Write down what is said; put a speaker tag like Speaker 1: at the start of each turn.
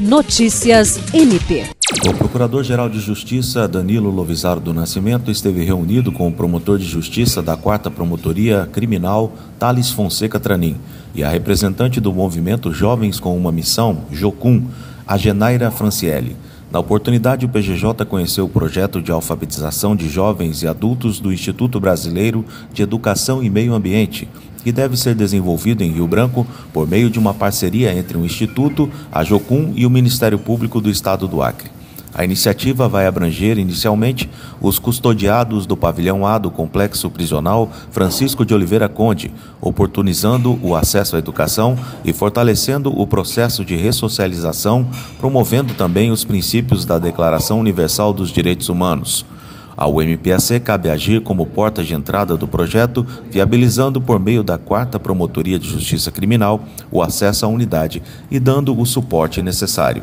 Speaker 1: Notícias MP.
Speaker 2: O Procurador-Geral de Justiça, Danilo Lovisaro do Nascimento, esteve reunido com o promotor de justiça da 4 Promotoria Criminal, Thales Fonseca Tranim, e a representante do movimento Jovens com uma Missão, Jocum, a Genaira. Na oportunidade, o PGJ conheceu o projeto de alfabetização de jovens e adultos do Instituto Brasileiro de Educação e Meio Ambiente, que deve ser desenvolvido em Rio Branco por meio de uma parceria entre o Instituto, a Jocum e o Ministério Público do Estado do Acre. A iniciativa vai abranger inicialmente os custodiados do pavilhão A do complexo prisional Francisco de Oliveira Conde, oportunizando o acesso à educação e fortalecendo o processo de ressocialização, promovendo também os princípios da Declaração Universal dos Direitos Humanos. Ao MPAC cabe agir como porta de entrada do projeto, viabilizando por meio da quarta Promotoria de Justiça Criminal o acesso à unidade e dando o suporte necessário.